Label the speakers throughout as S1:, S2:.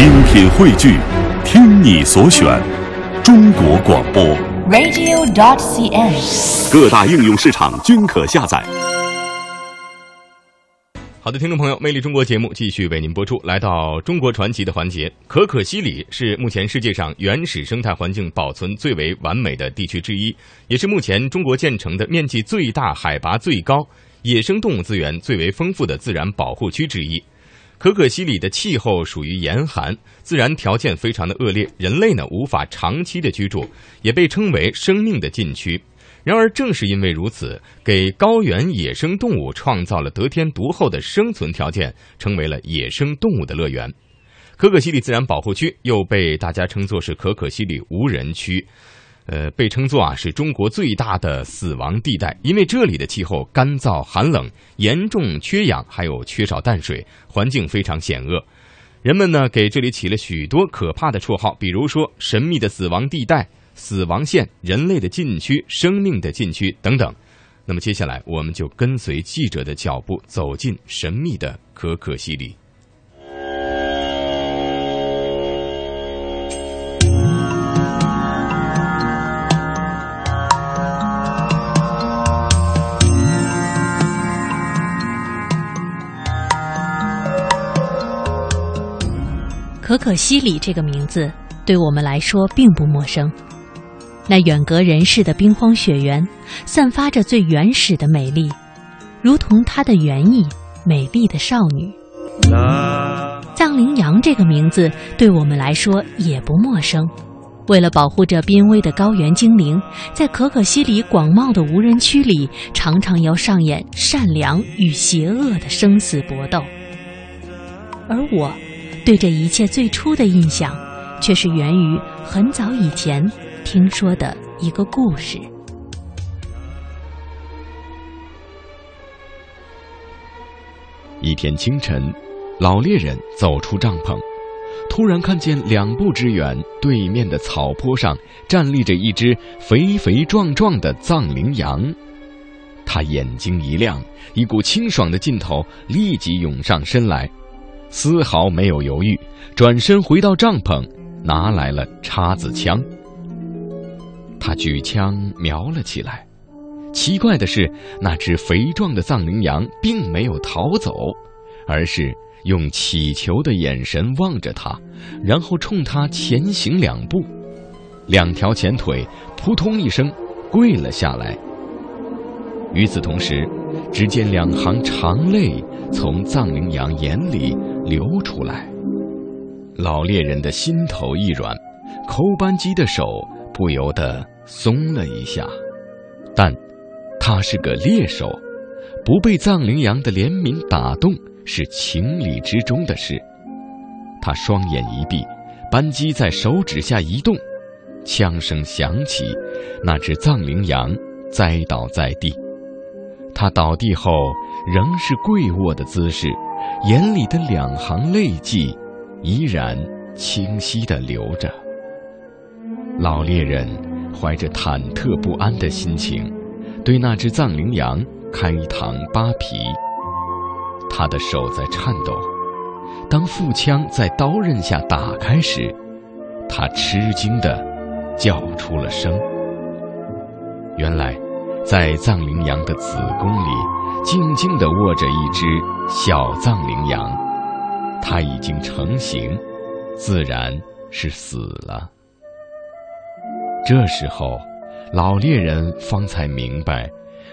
S1: 精品汇聚，听你所选，中国广播。
S2: radio.dot.cn，。
S1: 各大应用市场均可下载。
S3: 好的，听众朋友，《魅力中国》节目继续为您播出。来到中国传奇的环节，可可西里是目前世界上原始生态环境保存最为完美的地区之一，也是目前中国建成的面积最大、海拔最高、野生动物资源最为丰富的自然保护区之一。可可西里的气候属于严寒，自然条件非常的恶劣，人类呢无法长期的居住，也被称为生命的禁区。然而，正是因为如此，给高原野生动物创造了得天独厚的生存条件，成为了野生动物的乐园。可可西里自然保护区又被大家称作是可可西里无人区，呃，被称作啊是中国最大的死亡地带，因为这里的气候干燥寒冷，严重缺氧，还有缺少淡水，环境非常险恶。人们呢给这里起了许多可怕的绰号，比如说神秘的死亡地带。死亡线、人类的禁区、生命的禁区等等。那么接下来，我们就跟随记者的脚步，走进神秘的可可西里。
S4: 可可西里这个名字对我们来说并不陌生。那远隔人世的冰荒雪原，散发着最原始的美丽，如同它的原意——美丽的少女。藏羚羊这个名字对我们来说也不陌生。为了保护这濒危的高原精灵，在可可西里广袤的无人区里，常常要上演善良与邪恶的生死搏斗。而我，对这一切最初的印象，却是源于很早以前。听说的一个故事。
S5: 一天清晨，老猎人走出帐篷，突然看见两步之远，对面的草坡上站立着一只肥肥壮壮的藏羚羊。他眼睛一亮，一股清爽的劲头立即涌上身来，丝毫没有犹豫，转身回到帐篷，拿来了叉子枪。他举枪瞄了起来，奇怪的是，那只肥壮的藏羚羊并没有逃走，而是用乞求的眼神望着他，然后冲他前行两步，两条前腿扑通一声跪了下来。与此同时，只见两行长泪从藏羚羊眼里流出来，老猎人的心头一软，抠扳机的手。不由得松了一下，但他是个猎手，不被藏羚羊的怜悯打动是情理之中的事。他双眼一闭，扳机在手指下移动，枪声响起，那只藏羚羊栽倒在地。他倒地后仍是跪卧的姿势，眼里的两行泪迹依然清晰地流着。老猎人怀着忐忑不安的心情，对那只藏羚羊开膛扒皮。他的手在颤抖。当腹腔在刀刃下打开时，他吃惊地叫出了声。原来，在藏羚羊的子宫里，静静地卧着一只小藏羚羊，它已经成型，自然是死了。这时候，老猎人方才明白，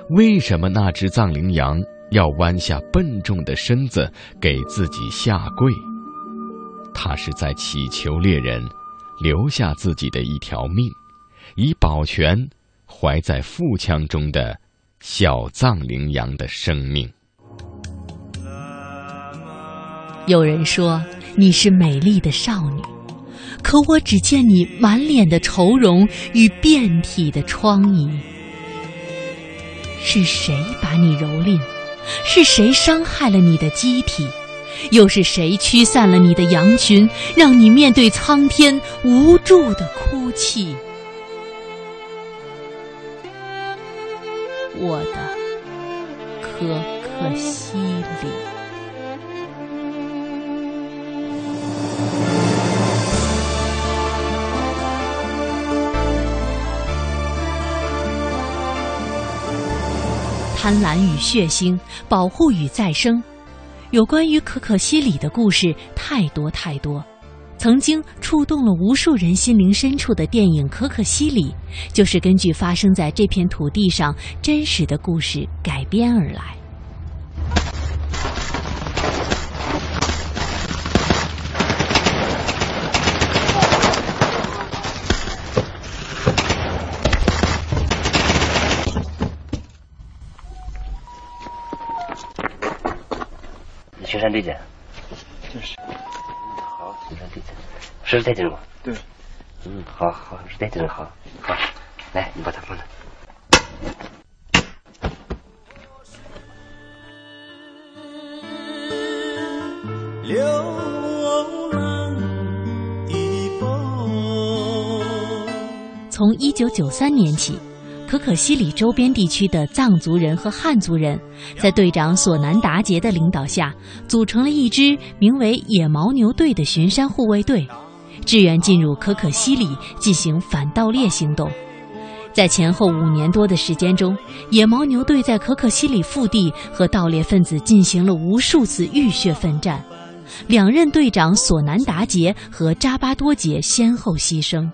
S5: 为什么那只藏羚羊要弯下笨重的身子给自己下跪。他是在祈求猎人留下自己的一条命，以保全怀在腹腔中的小藏羚羊的生命。
S4: 有人说你是美丽的少女。可我只见你满脸的愁容与遍体的疮痍。是谁把你蹂躏？是谁伤害了你的机体？又是谁驱散了你的羊群，让你面对苍天无助的哭泣？我的可可西里。贪婪与血腥保护与再生有关于可可西里的故事太多太多。曾经触动了无数人心灵深处的电影《可可西里》，就是根据发生在这片土地上真实的故事改编而来。
S2: 雪山地姐，
S6: 就是。
S2: 好，雪山地界，是在这吗？
S6: 对。
S2: 嗯，好好，是这种好，好，来，你把它放那。
S4: 流浪的风。从一九九三年起。可可西里周边地区的藏族人和汉族人，在队长索南达杰的领导下，组成了一支名为“野牦牛队”的巡山护卫队，志愿进入可可西里进行反盗猎行动。在前后五年多的时间中，野牦牛队在可可西里腹地和盗猎分子进行了无数次浴血奋战，两任队长索南达杰和扎巴多杰先后牺牲。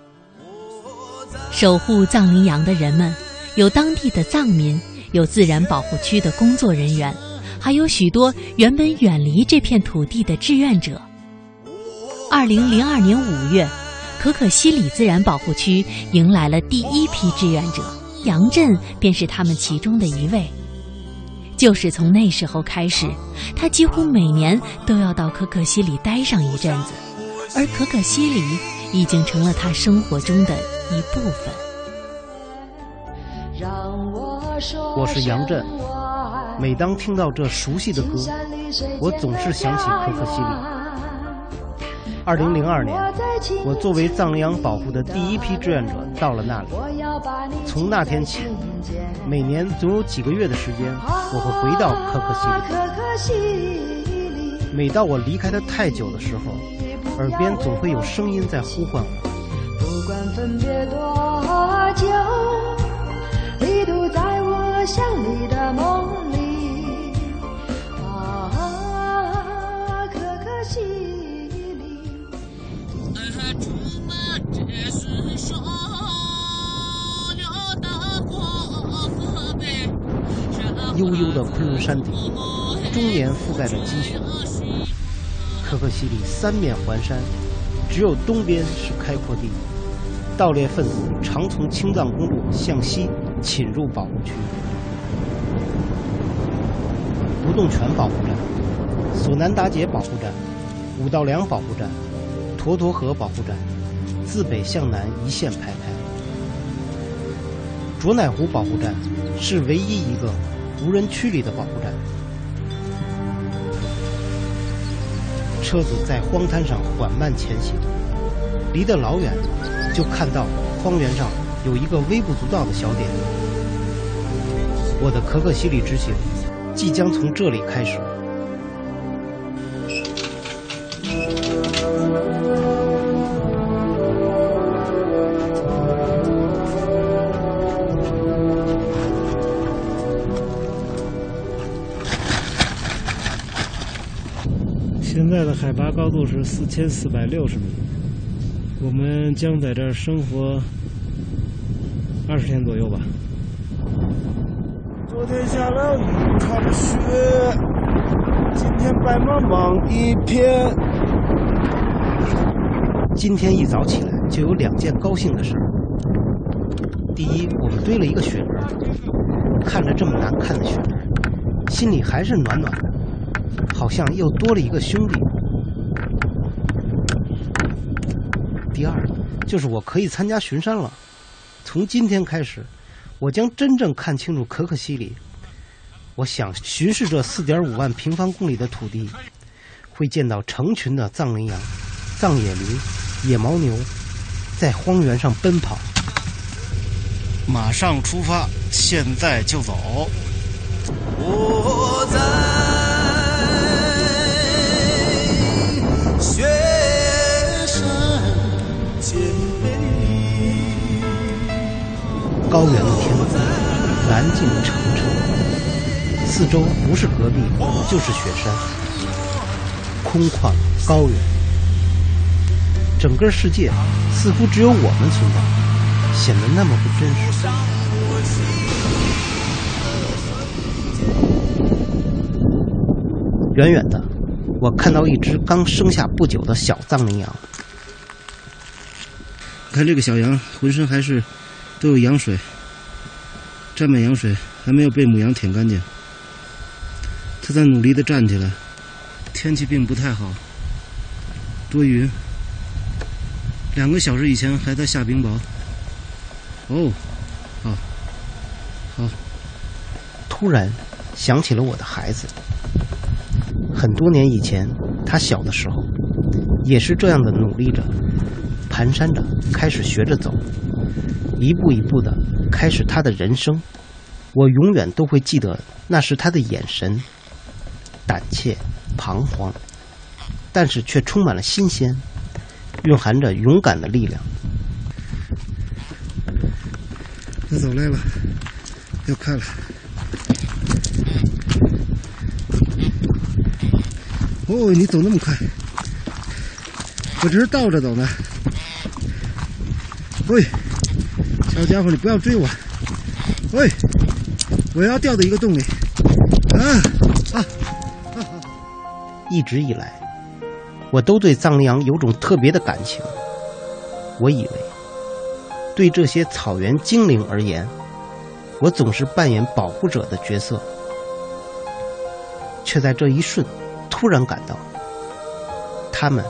S4: 守护藏羚羊的人们，有当地的藏民，有自然保护区的工作人员，还有许多原本远离这片土地的志愿者。二零零二年五月，可可西里自然保护区迎来了第一批志愿者，杨震便是他们其中的一位。就是从那时候开始，他几乎每年都要到可可西里待上一阵子，而可可西里已经成了他生活中的。一部分。
S6: 我是杨震，每当听到这熟悉的歌，我总是想起可可西里。二零零二年，我作为藏羚羊保护的第一批志愿者到了那里。从那天起，每年总有几个月的时间，我会回到可可西里。每到我离开它太久的时候，耳边总会有声音在呼唤我。不管分别多的昆仑山顶，终年覆盖着积雪。可可西里三面环山，只有东边是开阔地。盗猎分子常从青藏公路向西侵入保护区。不动泉保护站、索南达杰保护站、五道梁保护站、沱沱河保护站，自北向南一线排开。卓乃湖保护站是唯一一个无人区里的保护站。车子在荒滩上缓慢前行，离得老远。就看到荒原上有一个微不足道的小点。我的可可西里之行即将从这里开始。
S7: 在的海拔高度是四千四百六十米。我们将在这儿生活二十天左右吧。
S8: 昨天下了一场雪，今天白茫茫一片。
S6: 今天一早起来就有两件高兴的事儿。第一，我们堆了一个雪人，看着这么难看的雪人，心里还是暖暖的，好像又多了一个兄弟。第二，就是我可以参加巡山了。从今天开始，我将真正看清楚可可西里。我想巡视这四点五万平方公里的土地，会见到成群的藏羚羊、藏野驴、野牦牛，在荒原上奔跑。
S9: 马上出发，现在就走。
S10: 我在
S6: 高原的天空，蓝净澄澈。四周不是戈壁，就是雪山，空旷高原，整个世界似乎只有我们存在，显得那么不真实。远远的，我看到一只刚生下不久的小藏羚羊。
S9: 看这个小羊，浑身还是都有羊水，沾满羊水，还没有被母羊舔干净。它在努力的站起来。天气并不太好，多云。两个小时以前还在下冰雹。哦，好，好。
S6: 突然想起了我的孩子。很多年以前，他小的时候，也是这样的努力着，蹒跚着，开始学着走，一步一步的开始他的人生。我永远都会记得，那是他的眼神，胆怯、彷徨，但是却充满了新鲜，蕴含着勇敢的力量。
S9: 他走累了，要开了。哦，你走那么快，我这是倒着走呢。喂，小家伙，你不要追我。喂，我要掉到一个洞里。啊啊！
S6: 一直以来，我都对藏羚羊有种特别的感情。我以为，对这些草原精灵而言，我总是扮演保护者的角色，却在这一瞬。突然感到，他们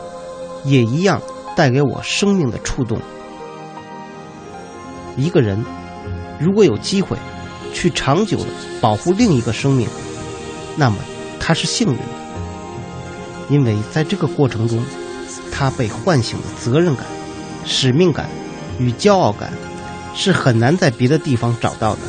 S6: 也一样带给我生命的触动。一个人如果有机会去长久的保护另一个生命，那么他是幸运的，因为在这个过程中，他被唤醒的责任感、使命感与骄傲感，是很难在别的地方找到的。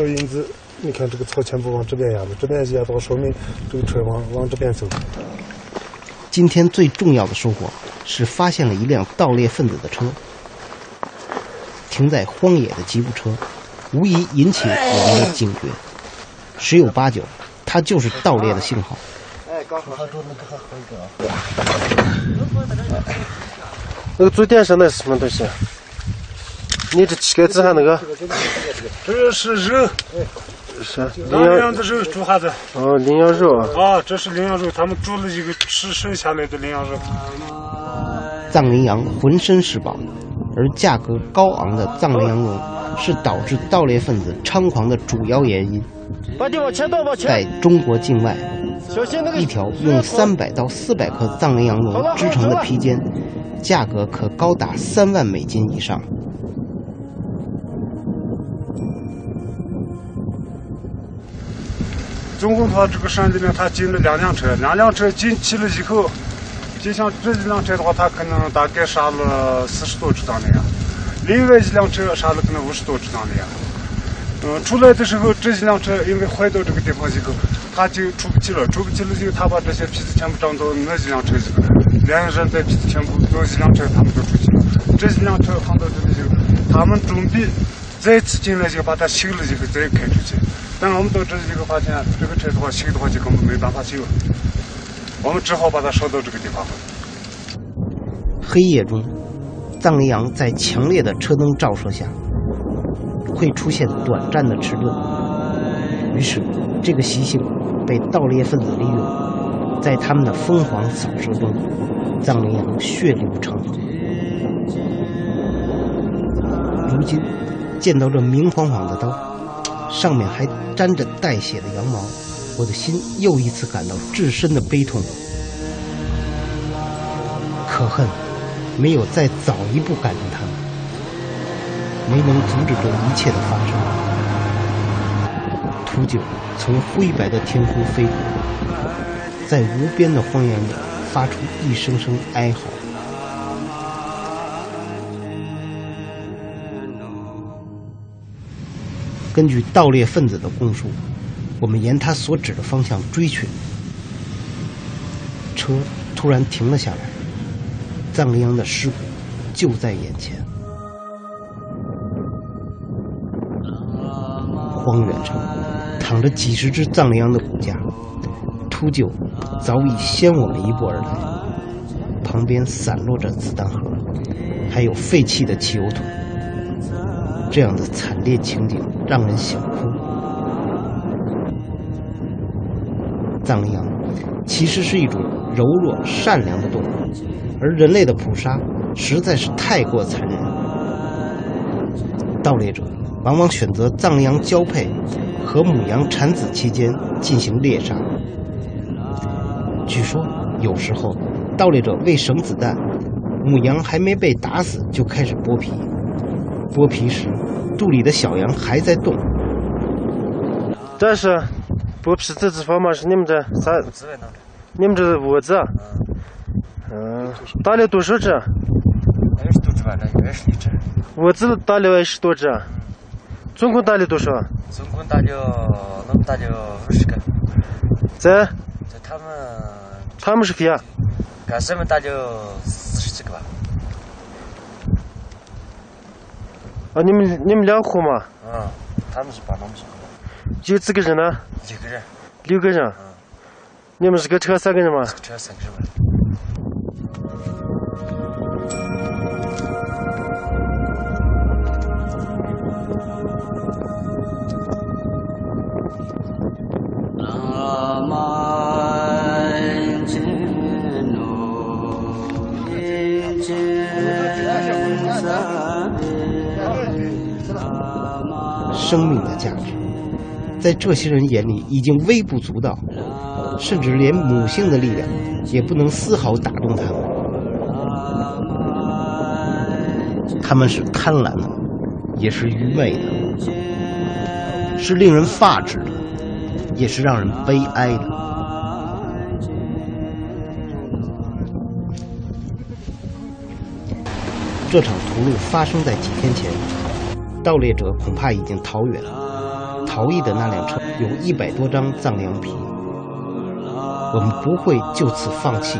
S8: 车印子，你看这个车全部往这边压的，这边压到说明这个车往往这边走。
S6: 今天最重要的收获是发现了一辆盗猎分子的车，停在荒野的吉普车，无疑引起我们的警觉。十有八九，它就是盗猎的信号。哎，刚好
S8: 那个坐垫上那是什么东西？你这乞丐子还那个？
S10: 这是肉，
S8: 是
S10: 羚羊的肉煮哈子。
S8: 哦，羚羊肉
S10: 啊！这是羚羊肉，他们煮了一个吃剩下来的羚羊肉。
S6: 藏羚羊浑身是宝，而价格高昂的藏羚羊绒是导致盗猎分子猖狂的主要原因。在中国境外，一条用三百到四百克藏羚羊绒织成的披肩，价格可高达三万美金以上。
S10: 总共他这个山里面，他进了两辆车，两辆车进去了以后，就像这一辆车的话，他可能大概杀了四十多只藏羚羊，另外一辆车杀了可能五十多只藏羚羊。嗯，出来的时候，这一辆车因为坏到这个地方以后，他就出不去了，出不去了以后，他把这些皮子全部装到那一辆车里边，两个人在皮子全部都一辆车，他们都出去了。这一辆车放到这里以后，他们准备再次进来就把它修了以后再开出去。但是我们到这里以后发现，这个车的话修的话就根本没办法修，我们只好把它烧到这个地方。
S6: 黑夜中，藏羚羊在强烈的车灯照射下，会出现短暂的迟钝，于是，这个习性被盗猎分子利用，在他们的疯狂扫射中，藏羚羊血流成河。如今见到这明晃晃的刀，上面还沾着带血的羊毛，我的心又一次感到至深的悲痛。可恨，没有再早一步赶上他们，没能阻止这一切的发生。秃鹫从灰白的天空飞过，在无边的荒原里发出一声声哀嚎。根据盗猎分子的供述，我们沿他所指的方向追去，车突然停了下来，藏羚羊的尸骨就在眼前。荒原上躺着几十只藏羚羊的骨架，秃鹫早已先我们一步而来，旁边散落着子弹盒，还有废弃的汽油桶。这样的惨烈情景让人想哭。藏羚羊其实是一种柔弱善良的动物，而人类的捕杀实在是太过残忍。盗猎者往往选择藏羚羊交配和母羊产子期间进行猎杀。据说有时候盗猎者为省子弹，母羊还没被打死就开始剥皮。剥皮时，肚里的小羊还在动。
S11: 但是剥皮这地方嘛？是你们这啥？你们这屋子？嗯，打了多少只？
S2: 二十多只吧，那二十一只。
S11: 屋子打了二十多只，总共打了多少？
S2: 总共打了，那么打了五十个。
S11: 在？
S2: 在他们。
S11: 他们是谁啊？
S2: 干什么打了四十几个吧。
S11: 啊，你们你们两户嘛？
S2: 嗯，他们是帮忙是。
S11: 有几个人呢？
S2: 一个人。
S11: 六个人。
S2: 嗯。
S11: 你们是个车三个人吗？
S2: 车三个人。
S6: 在这些人眼里已经微不足道，甚至连母性的力量也不能丝毫打动他们。他们是贪婪的，也是愚昧的，是令人发指的，也是让人悲哀的。这场屠戮发生在几天前。盗猎者恐怕已经逃远了，逃逸的那辆车有一百多张藏羚皮。我们不会就此放弃。